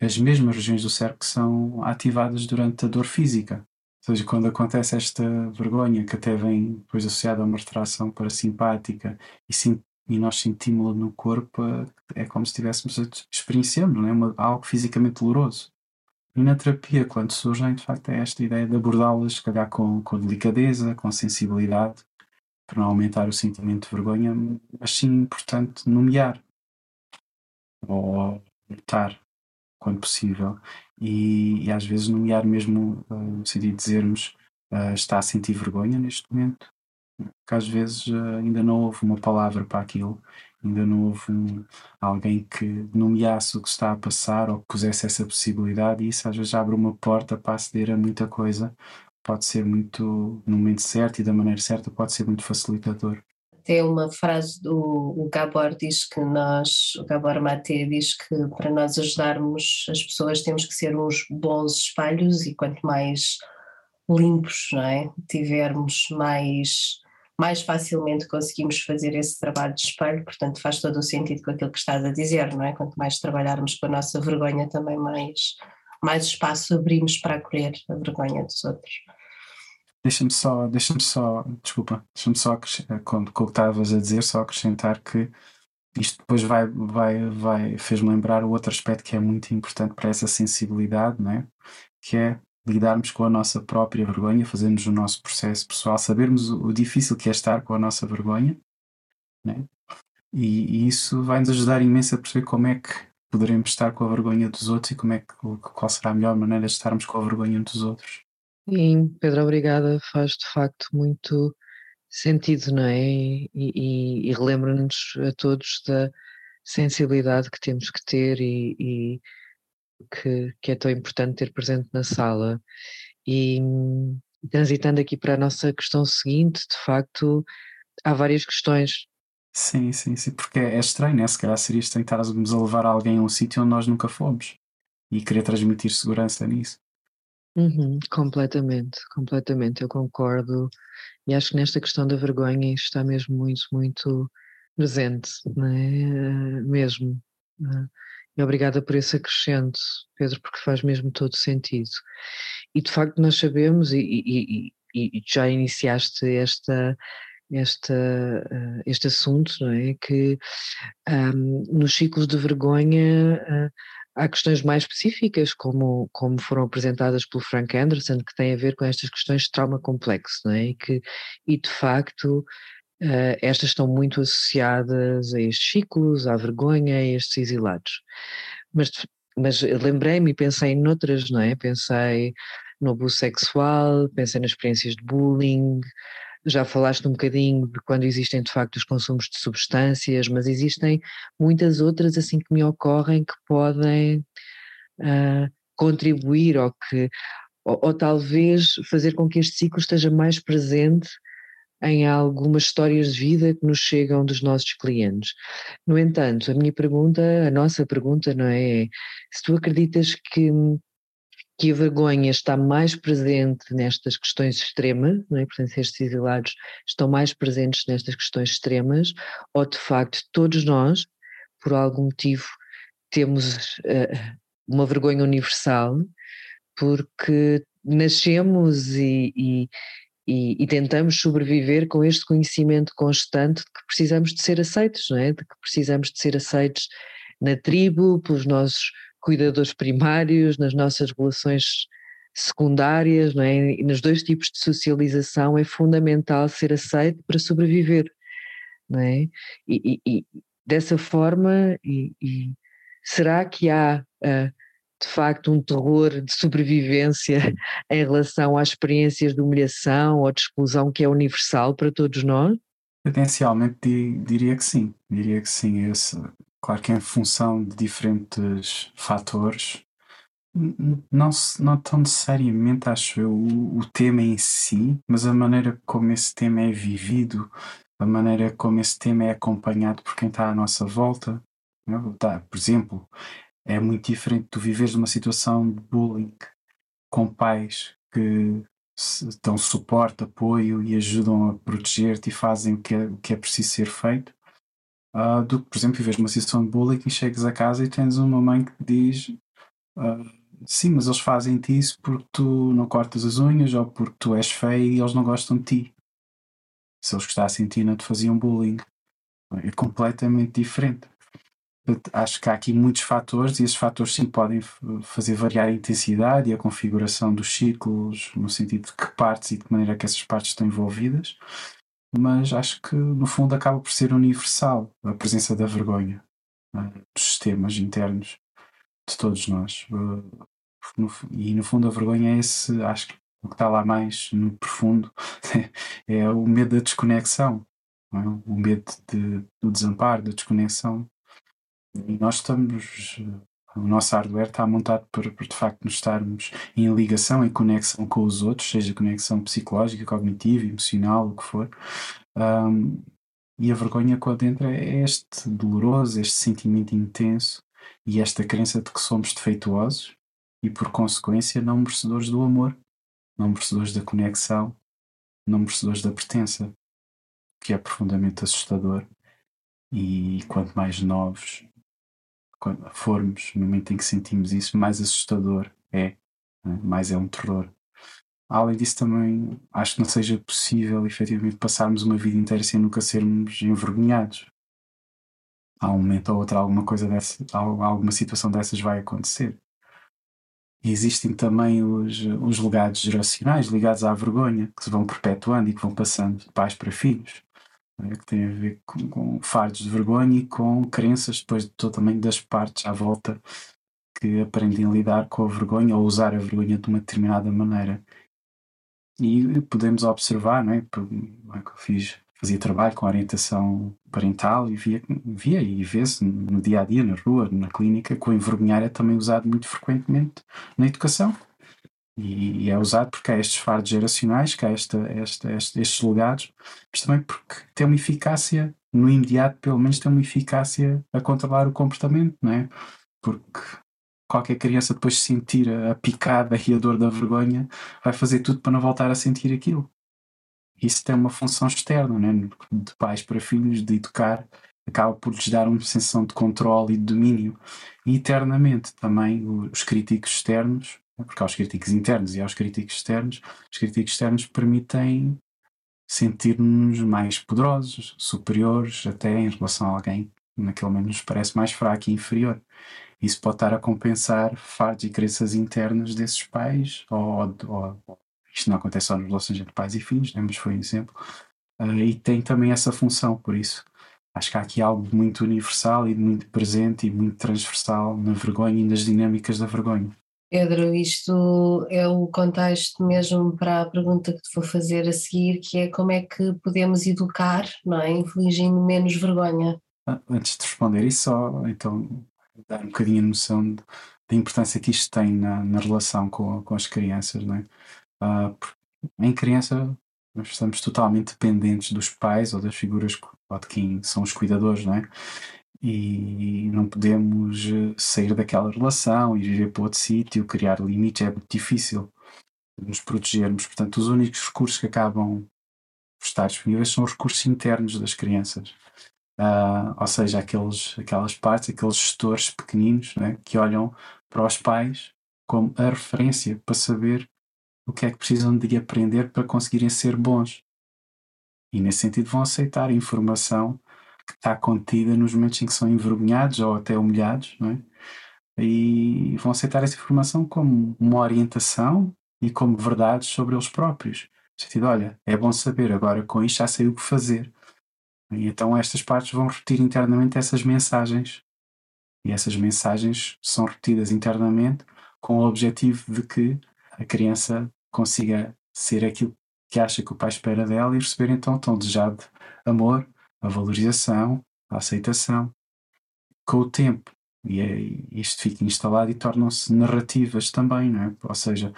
as mesmas regiões do cérebro que são ativadas durante a dor física. Ou seja, quando acontece esta vergonha que até vem depois associada a uma retração parasimpática e, sim, e nós sentimos-la no corpo, é como se estivéssemos experienciando, é? Uma, algo fisicamente doloroso. E na terapia, quando surgem, de facto, é esta ideia de abordá-las, se calhar com, com delicadeza, com sensibilidade, para não aumentar o sentimento de vergonha, mas sim, portanto, nomear ou notar quando possível. E, e, às vezes nomear mesmo uh, no sentido de dizermos uh, está a sentir vergonha neste momento, porque às vezes uh, ainda não houve uma palavra para aquilo ainda não houve um, alguém que nomeasse o que está a passar ou que pusesse essa possibilidade, e isso às vezes abre uma porta para aceder a muita coisa. Pode ser muito, no momento certo e da maneira certa, pode ser muito facilitador. Tem uma frase do o Gabor diz que nós, o Gabor Maté diz que para nós ajudarmos as pessoas temos que ser uns bons espelhos e quanto mais limpos, não é? Tivermos mais mais facilmente conseguimos fazer esse trabalho de espelho, portanto faz todo o sentido com aquilo que estás a dizer, não é? Quanto mais trabalharmos com a nossa vergonha, também mais, mais espaço abrimos para acolher a vergonha dos outros. Deixa-me só, deixa-me só, desculpa, deixa-me só, com, com o que estavas a dizer, só acrescentar que isto depois vai, vai, vai fez-me lembrar o outro aspecto que é muito importante para essa sensibilidade, não é? Que é lidarmos com a nossa própria vergonha, fazermos o nosso processo pessoal, sabermos o, difícil que é estar com a nossa vergonha, né? e, e, isso vai nos ajudar imenso a perceber como é que poderemos estar com a vergonha dos outros e como é que, qual será a melhor maneira de estarmos com a vergonha dos outros. Sim, Pedro, obrigada. Faz de facto muito sentido, não é? E, e, e relembra-nos a todos da sensibilidade que temos que ter e, e que, que é tão importante ter presente na sala. E transitando aqui para a nossa questão seguinte, de facto, há várias questões. Sim, sim, sim, porque é estranho, né? Se calhar seria estranho estarmos a levar alguém a um sítio onde nós nunca fomos e querer transmitir segurança nisso. Uhum, completamente, completamente, eu concordo. E acho que nesta questão da vergonha está mesmo muito, muito presente, não é? Mesmo. Não é? Obrigada por esse acrescento, Pedro, porque faz mesmo todo sentido. E de facto nós sabemos, e, e, e, e já iniciaste esta, esta, uh, este assunto, não é? Que um, nos ciclos de vergonha uh, há questões mais específicas, como, como foram apresentadas pelo Frank Anderson, que têm a ver com estas questões de trauma complexo, não é? E, que, e de facto Uh, estas estão muito associadas a estes ciclos, à vergonha, a estes exilados. Mas, mas lembrei-me e pensei noutras, não é? Pensei no abuso sexual, pensei nas experiências de bullying, já falaste um bocadinho de quando existem de facto os consumos de substâncias, mas existem muitas outras assim que me ocorrem que podem uh, contribuir ou que ou, ou, talvez fazer com que este ciclo esteja mais presente em algumas histórias de vida que nos chegam dos nossos clientes. No entanto, a minha pergunta, a nossa pergunta, não é, é se tu acreditas que que a vergonha está mais presente nestas questões extremas, não é? portanto, estes exilados estão mais presentes nestas questões extremas, ou de facto todos nós, por algum motivo, temos uh, uma vergonha universal, porque nascemos e, e, e, e, tentamos sobreviver com este conhecimento constante de que precisamos de ser aceitos, não é? De que precisamos de ser aceitos na tribo, pelos nossos cuidadores primários, nas nossas relações secundárias, não é? E nos dois tipos de socialização é fundamental ser aceito para sobreviver, não é? E, e dessa forma, e, será que há uh, de facto um terror de sobrevivência <laughs> em relação às experiências de humilhação ou de exclusão que é universal para todos nós? Potencialmente diria que sim, diria que sim. Esse, claro que em função de diferentes fatores, não, não tão necessariamente acho eu o, o tema em si, mas a maneira como esse tema é vivido, a maneira como esse tema é acompanhado por quem está à nossa volta. Tá, por exemplo, é muito diferente tu viveres uma situação de bullying com pais que dão suporte, apoio e ajudam a proteger-te e fazem o que é, o que é preciso ser feito, uh, do que, por exemplo, viveres uma situação de bullying e chegas a casa e tens uma mãe que diz uh, sim, mas eles fazem-te isso porque tu não cortas as unhas ou porque tu és feio e eles não gostam de ti. Se eles gostassem de ti, não te faziam bullying. É completamente diferente acho que há aqui muitos fatores e esses fatores sim podem fazer variar a intensidade e a configuração dos ciclos, no sentido de que partes e de que maneira que essas partes estão envolvidas, mas acho que no fundo acaba por ser universal a presença da vergonha né, dos sistemas internos de todos nós. E no fundo a vergonha é esse, acho que o que está lá mais no profundo <laughs> é o medo da desconexão, é? o medo de, do desamparo, da desconexão nós estamos, o nosso hardware está montado para, para, de facto nos estarmos em ligação, em conexão com os outros, seja conexão psicológica, cognitiva, emocional, o que for. Um, e a vergonha quando entra é este doloroso, este sentimento intenso e esta crença de que somos defeituosos e, por consequência, não merecedores do amor, não merecedores da conexão, não merecedores da pertença, que é profundamente assustador. E quanto mais novos quando formos, no momento em que sentimos isso, mais assustador é, né? mais é um terror. Além disso, também acho que não seja possível efetivamente passarmos uma vida inteira sem nunca sermos envergonhados. Há um momento ou outro, alguma coisa dessa, alguma situação dessas vai acontecer. E existem também os, os legados geracionais ligados à vergonha, que se vão perpetuando e que vão passando de pais para filhos né, que tem a ver com, com, fardos de vergonha e com crenças depois também das partes à volta que aprendem a lidar com a vergonha ou usar a vergonha de uma determinada maneira. E podemos observar, não é? é que eu fiz, fazia trabalho com orientação parental e via, via e vê-se no dia a dia, na rua, na clínica, que o envergonhar é também usado muito frequentemente na educação. E, e, é usado porque há estes fardos geracionais, que há esta, esta, este, estes legados, mas também porque tem uma eficácia, no imediato pelo menos tem uma eficácia a controlar o comportamento, não é? Porque qualquer criança depois de sentir a picada e a dor da vergonha vai fazer tudo para não voltar a sentir aquilo. Isso tem uma função externa, né? de pais para filhos, de educar, acaba por lhes dar uma sensação de controle e de domínio. E eternamente também os críticos externos porque há os críticos internos e há os críticos externos, os críticos externos permitem sentir-nos mais poderosos, superiores, até em relação a alguém que naquele momento nos parece mais fraco e inferior. Isso pode estar a compensar fardos e crenças internas desses pais, ou, ou, isto não acontece só nas relações entre pais e filhos, né, mas foi um exemplo, uh, e tem também essa função, por isso acho que há aqui algo muito universal e muito presente e muito transversal na vergonha e nas dinâmicas da vergonha. Pedro, isto é o contexto mesmo para a pergunta que te vou fazer a seguir, que é como é que podemos educar, não é? Infligindo menos vergonha. Ah, antes de responder isso, só então dar um bocadinho a noção da importância que isto tem na, na relação com, com as crianças, não é? Uh, em criança, nós estamos totalmente dependentes dos pais ou das figuras de quem são os cuidadores, não é? E não podemos eh, sair daquela relação e viver para outro sítio, criar limites, é muito difícil nos protegermos. Portanto, os únicos recursos que acabam por estar disponíveis são os recursos internos das crianças. Uh, ou seja, aqueles, aquelas partes, aqueles gestores pequeninos né, que olham para os pais como a referência para saber o que é que precisam de aprender para conseguirem ser bons. E nesse sentido vão aceitar informação que está contida nos momentos em que são envergonhados ou até humilhados, não é? E vão aceitar essa informação como uma orientação e como verdades sobre eles próprios. No sentido, olha, é bom saber, agora com isto já sei o que fazer. E então estas partes vão repetir internamente essas mensagens. E essas mensagens são repetidas internamente com o objetivo de que a criança consiga ser aquilo que acha que o pai espera dela e receber então tão desejado amor, a valorização, a aceitação. Com o tempo, e é, isto fica instalado e tornam-se narrativas também, não é? Ou seja,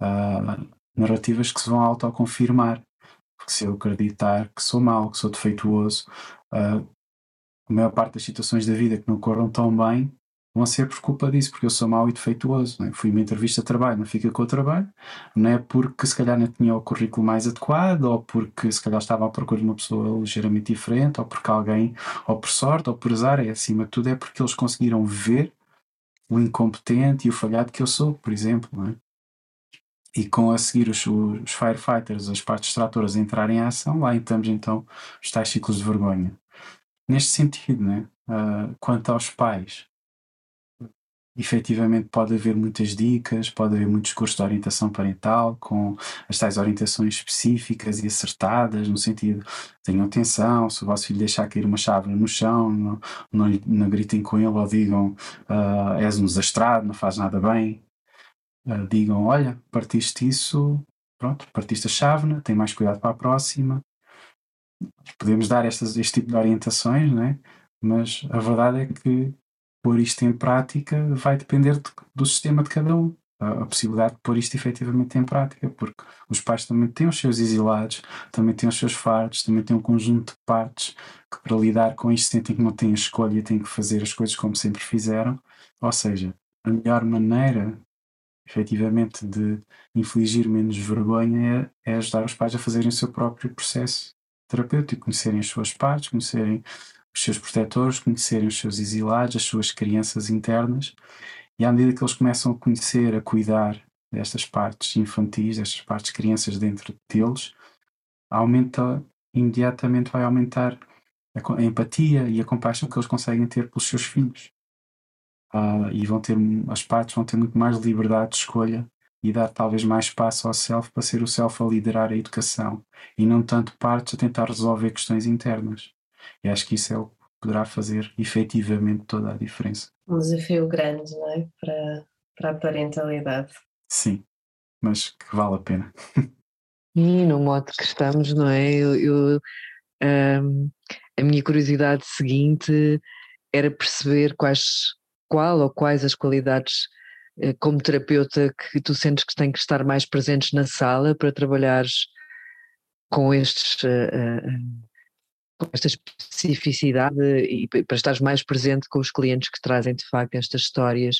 uh, narrativas que se vão autoconfirmar. Porque se eu acreditar que sou mau, que sou defeituoso, uh, a maior parte das situações da vida que não corram tão bem vão ser por culpa disso, porque eu sou mau e defeituoso. É? Fui uma entrevista de trabalho, não fica com o trabalho, não é porque se calhar não tinha o currículo mais adequado, ou porque se calhar estava à procura de uma pessoa ligeiramente diferente, ou porque alguém, ou por sorte, ou por azar, é acima de tudo, é porque eles conseguiram ver o incompetente e o falhado que eu sou, por exemplo. É? E com a seguir os, os firefighters, as partes extratoras entrarem em ação, lá estamos então os tais ciclos de vergonha. Neste sentido, né? Uh, quanto aos pais, efetivamente pode haver muitas dicas, pode haver muitos cursos de orientação parental com as tais orientações específicas e acertadas, no sentido tenham atenção, se o vosso filho deixar cair uma chave no chão, não, não, não gritem com ele ou digam uh, és um desastrado, não faz nada bem. Uh, digam, olha, partiste isso, pronto, partiste a chávena, tem mais cuidado para a próxima. Podemos dar estas, este tipo de orientações, né? mas a verdade é que pôr isto em prática vai depender de, do sistema de cada um. A, a, possibilidade de pôr isto efetivamente em prática, porque os pais também têm os seus exilados, também têm os seus fardos, também têm um conjunto de partes que, para lidar com isto, sentem que não têm escolha, têm que fazer as coisas como sempre fizeram. Ou seja, a melhor maneira efetivamente de infligir menos vergonha é, é ajudar os pais a fazerem o seu próprio processo terapêutico, conhecerem as suas partes, conhecerem os seus protetores, conhecerem os seus exilados, as suas crianças internas, e à medida que eles começam a conhecer, a cuidar destas partes infantis, destas partes crianças dentro deles, aumenta, imediatamente vai aumentar a, a empatia e a compaixão que eles conseguem ter pelos seus filhos. Uh, e vão ter, as partes vão ter muito mais liberdade de escolha e dar talvez mais espaço ao self para ser o self a liderar a educação e não tanto partes a tentar resolver questões internas. E acho que isso é o que poderá fazer efetivamente toda a diferença. Um desafio grande, não é? Para, para a parentalidade. Sim, mas que vale a pena. E no modo que estamos, não é? Eu, eu um, a minha curiosidade seguinte era perceber quais, qual ou quais as qualidades eh, como terapeuta que tu sentes que têm que estar mais presentes na sala para trabalhares com estes uh, uh, esta especificidade e para estares mais presente com os clientes que trazem de facto estas histórias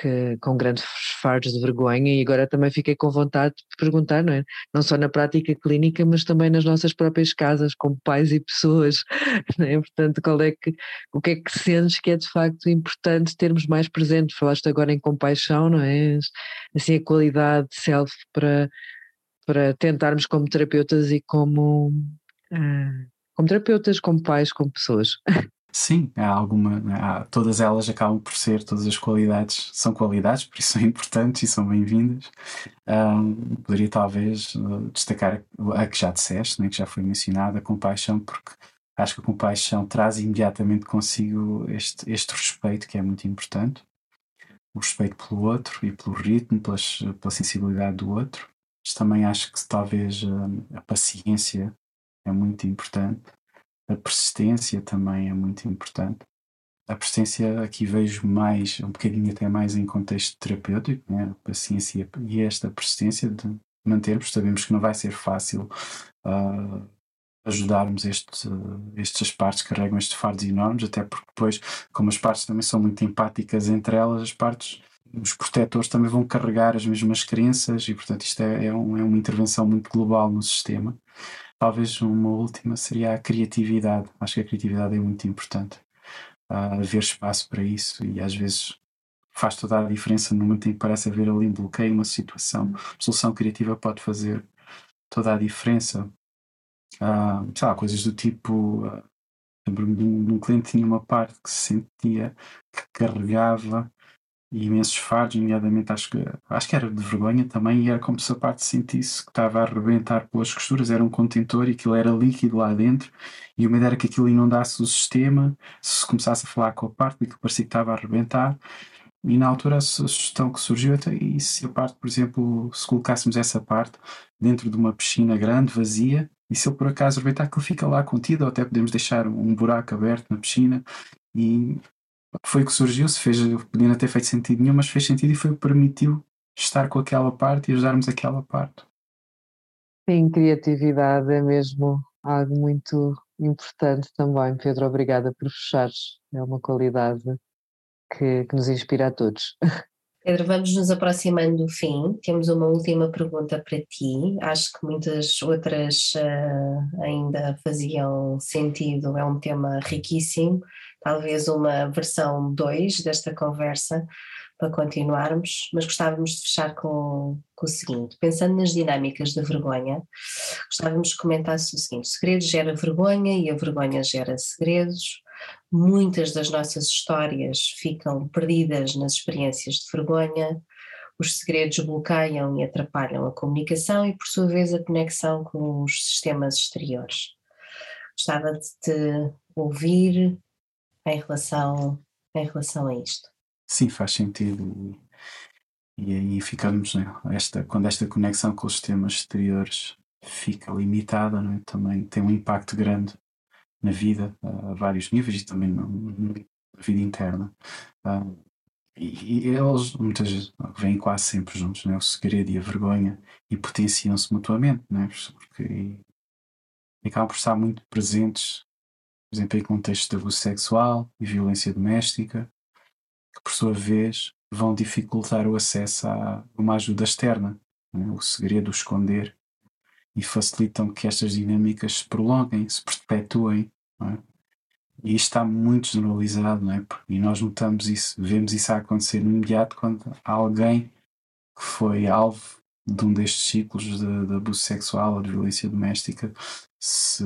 que, com grandes fardos de vergonha e agora também fiquei com vontade de perguntar, não é? Não só na prática clínica, mas também nas nossas próprias casas, como pais e pessoas, <laughs> não é? Portanto, qual é que, o que é que sentes que é de facto importante termos mais presente? Falaste agora em compaixão, não é? Assim, a qualidade de self para, para tentarmos como terapeutas e como... Ah, como terapeutas, como pais, como pessoas. Sim, há alguma, há, todas elas acabam por ser, todas as qualidades são qualidades, por isso são <laughs> importantes e são bem-vindas. Um, poderia talvez uh, destacar a que já disseste, né, que já foi mencionada, a compaixão, porque acho que a compaixão traz imediatamente consigo este, este respeito que é muito importante. O respeito pelo outro e pelo ritmo, pelas, pela sensibilidade do outro. Mas também acho que talvez a paciência é muito importante. A persistência também é muito importante. A persistência aqui vejo mais, um bocadinho até mais em contexto terapêutico, né? a paciência e esta persistência de mantermos. Sabemos que não vai ser fácil uh, ajudarmos este, estas partes que carregam estes fardos enormes, até porque depois, como as partes também são muito empáticas entre elas, as partes, os protetores também vão carregar as mesmas crenças e, portanto, isto é, é, um, é uma intervenção muito global no sistema. Talvez uma última seria a criatividade. Acho que a criatividade é muito importante. Uh, haver espaço para isso e às vezes faz toda a diferença no momento em que parece haver ali um bloqueio, uma situação. A solução criativa pode fazer toda a diferença. Uh, sei lá, coisas do tipo. Uh, Lembro-me de, um, cliente tinha uma parte que se sentia que carregava imensos fardos, nomeadamente acho que, acho que era de vergonha também, e era como se a parte sentisse que estava a arrebentar pelas costuras, era um contentor e aquilo era líquido lá dentro, e o medo era que aquilo inundasse o sistema, se começasse a falar com a parte, aquilo parecia que estava a arrebentar, e na altura a sugestão que surgiu, e se a parte, por exemplo, se colocássemos essa parte dentro de uma piscina grande, vazia, e se ele por acaso arrebentar, aquilo fica lá contido, ou até podemos deixar um buraco aberto na piscina, e foi o que surgiu, se fez, podia não ter feito sentido nenhum, mas fez sentido e foi o que permitiu estar com aquela parte e ajudarmos aquela parte. Sim, criatividade é mesmo algo muito importante também, Pedro. Obrigada por fechares. É uma qualidade que, que nos inspira a todos. Pedro, vamos nos aproximando do fim. Temos uma última pergunta para ti. Acho que muitas outras uh, ainda faziam sentido. É um tema riquíssimo. Talvez uma versão 2 desta conversa para continuarmos, mas gostávamos de fechar com, com o seguinte: pensando nas dinâmicas da vergonha, gostávamos de comentar o seguinte: segredos gera vergonha e a vergonha gera segredos. Muitas das nossas histórias ficam perdidas nas experiências de vergonha, os segredos bloqueiam e atrapalham a comunicação e, por sua vez, a conexão com os sistemas exteriores. Gostava de te ouvir em relação, em relação a isto. Sim, faz sentido. E, e aí ficamos, né? esta, quando esta conexão com os sistemas exteriores fica limitada, né? também tem um impacto grande na vida a vários níveis e também na, vida interna. Uh, e, e, eles muitas vezes vêm quase sempre juntos, né? o segredo e a vergonha, e potenciam-se mutuamente, né? porque e, e acabam por estar muito presentes, por exemplo, em contextos de abuso sexual e violência doméstica, que por sua vez vão dificultar o acesso a uma ajuda externa, né? o segredo, o esconder, e facilitam que estas dinâmicas se prolonguem, se perpetuem é? E isto está muito generalizado, é? E nós notamos isso, vemos isso a acontecer no imediato quando alguém que foi alvo de um destes ciclos de, de abuso sexual ou de violência doméstica se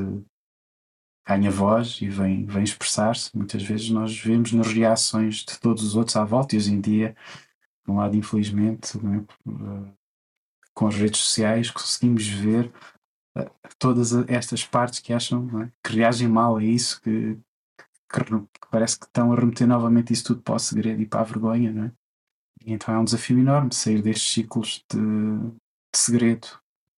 ganha voz e vem, vem expressar-se. Muitas vezes nós vemos nas reações de todos os outros à volta e hoje em dia, de um lado, infelizmente, é? com as redes sociais, conseguimos ver todas estas partes que acham é? que reagem mal a isso, que, que, que, parece que estão a remeter novamente isso tudo para o segredo e para a vergonha, não é? E então é um desafio enorme sair destes ciclos de, de segredo.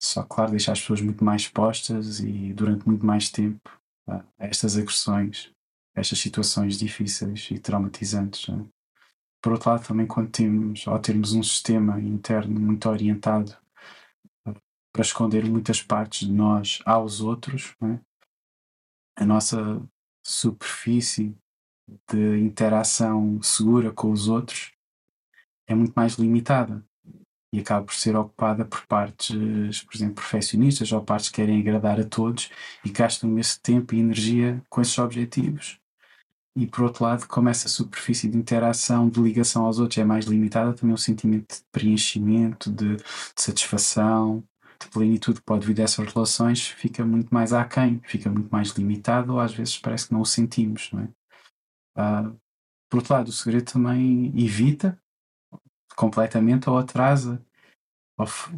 Só, claro, deixar as pessoas muito mais expostas e durante muito mais tempo a estas agressões, a estas situações difíceis e traumatizantes. É? Por outro lado, também quando temos, ao termos um sistema interno muito orientado para esconder muitas partes de nós aos outros, é? a nossa superfície de interação segura com os outros é muito mais limitada e acaba por ser ocupada por partes, por exemplo, perfeccionistas ou partes que querem agradar a todos e gastam esse tempo e energia com esses objetivos. E por outro lado, como essa superfície de interação, de ligação aos outros é mais limitada, também o sentimento de preenchimento, de, de satisfação, de plenitude que pode vir dessas relações fica muito mais aquém, fica muito mais limitado, ou às vezes parece que não o sentimos, não é? Uh, por outro lado, o segredo também evita completamente ou atrasa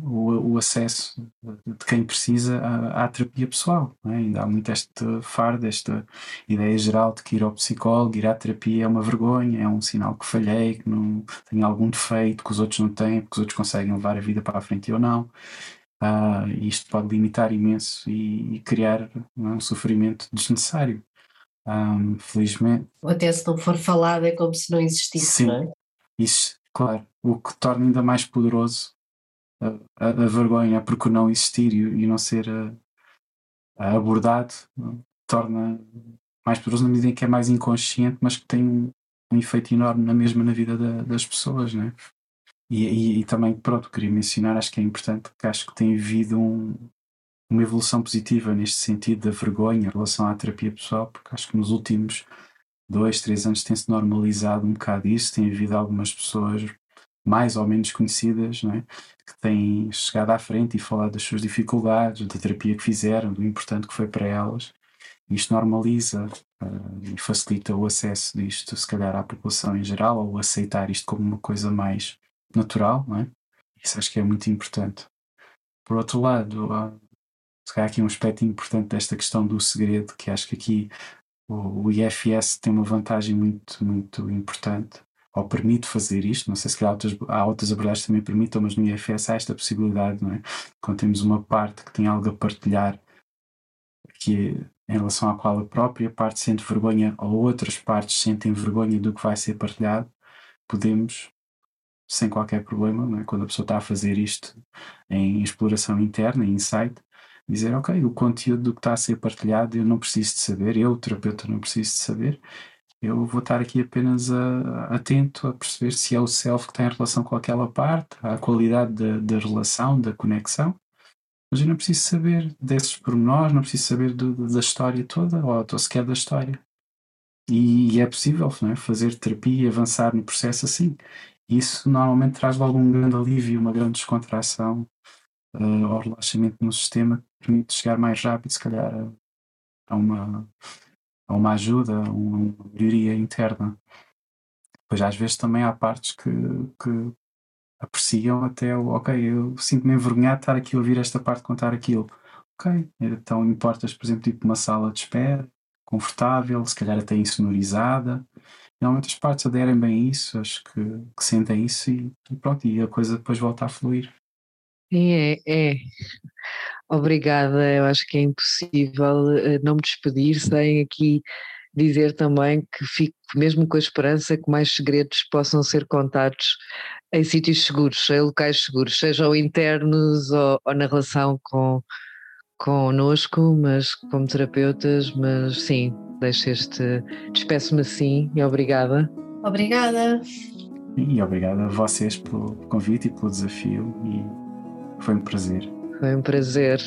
o, o acesso de quem precisa à, à terapia pessoal. É? Ainda há muito este fardo, esta ideia geral de que ir ao psicólogo, ir à terapia é uma vergonha, é um sinal que falhei, que não tenho algum defeito que os outros não têm, porque os outros conseguem levar a vida para a frente e eu não. Uh, isto pode limitar imenso e, e criar é, um sofrimento desnecessário. Um, felizmente. Até se não for falado, é como se não existisse, Sim, não é? Isso, claro. O que torna ainda mais poderoso a, a, a vergonha por não existir e, e não ser a, ah, abordado, torna mais poderoso na medida em que é mais inconsciente, mas que tem um, um efeito enorme na mesma na vida da, das pessoas, né? E, e, e, também, pronto, queria mencionar, acho que é importante, porque acho que tem havido um, uma evolução positiva neste sentido da vergonha em relação à terapia pessoal, porque acho que nos últimos dois, três anos tem-se normalizado um bocado isso, tem havido algumas pessoas mais ou menos conhecidas, não é? que têm chegado à frente e falado das suas dificuldades, da terapia que fizeram, do importante que foi para elas. Isto normaliza uh, e facilita o acesso disto, se calhar, à população em geral, ou aceitar isto como uma coisa mais natural, não é? Isso acho que é muito importante. Por outro lado, uh, se calhar aqui um aspecto importante desta questão do segredo, que acho que aqui o, o IFS tem uma vantagem muito, muito importante, ou permite fazer isto, não sei se há outras, há outras abordagens que também permitam, mas no IFS há esta possibilidade, não é? Quando temos uma parte que tem algo a partilhar, que em relação à qual a própria parte sente vergonha ou outras partes sentem vergonha do que vai ser partilhado, podemos, sem qualquer problema, é? quando a pessoa está a fazer isto em exploração interna, em insight, dizer, ok, o conteúdo do que está a ser partilhado eu não preciso de saber, eu, o terapeuta, não preciso de saber, eu vou estar aqui apenas a, atento a perceber se é o self que está em relação com aquela parte, a qualidade da, da relação, da conexão, mas eu não preciso saber desses pormenores, não preciso saber do, da história toda, ou, ou sequer da história. E, e é possível é? fazer terapia e avançar no processo assim. Isso normalmente traz logo um grande alívio, uma grande descontração uh, ao relaxamento no sistema permite chegar mais rápido, se calhar, a, uma, a uma ajuda, a uma melhoria interna. Pois às vezes também há partes que, que apreciam até o ok, eu sinto-me envergonhado de estar aqui a ouvir esta parte contar aquilo. Ok, então importas, por exemplo, tipo uma sala de espera, confortável, se calhar até insonorizada. Normalmente as partes aderem bem a isso, acho que, que sentem isso e, e, pronto, e a coisa depois volta a fluir. É, é. Obrigada, eu acho que é impossível eh, não me despedir sem aqui dizer também que fico mesmo com a esperança que mais segredos possam ser contados em sítios seguros, em locais seguros, sejam internos ou, ou na relação com connosco, mas como terapeutas, mas sim, deixo este, despeço-me assim e obrigada. Obrigada. E obrigada a vocês pelo convite e pelo desafio e foi um prazer. Foi um prazer.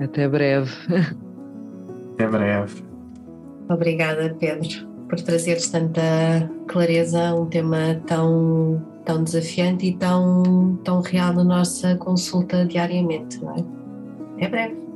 Até breve. Até breve. Obrigada, Pedro, por trazeres tanta clareza a um tema tão, tão desafiante e tão, tão real na nossa consulta diariamente, não é? Até breve.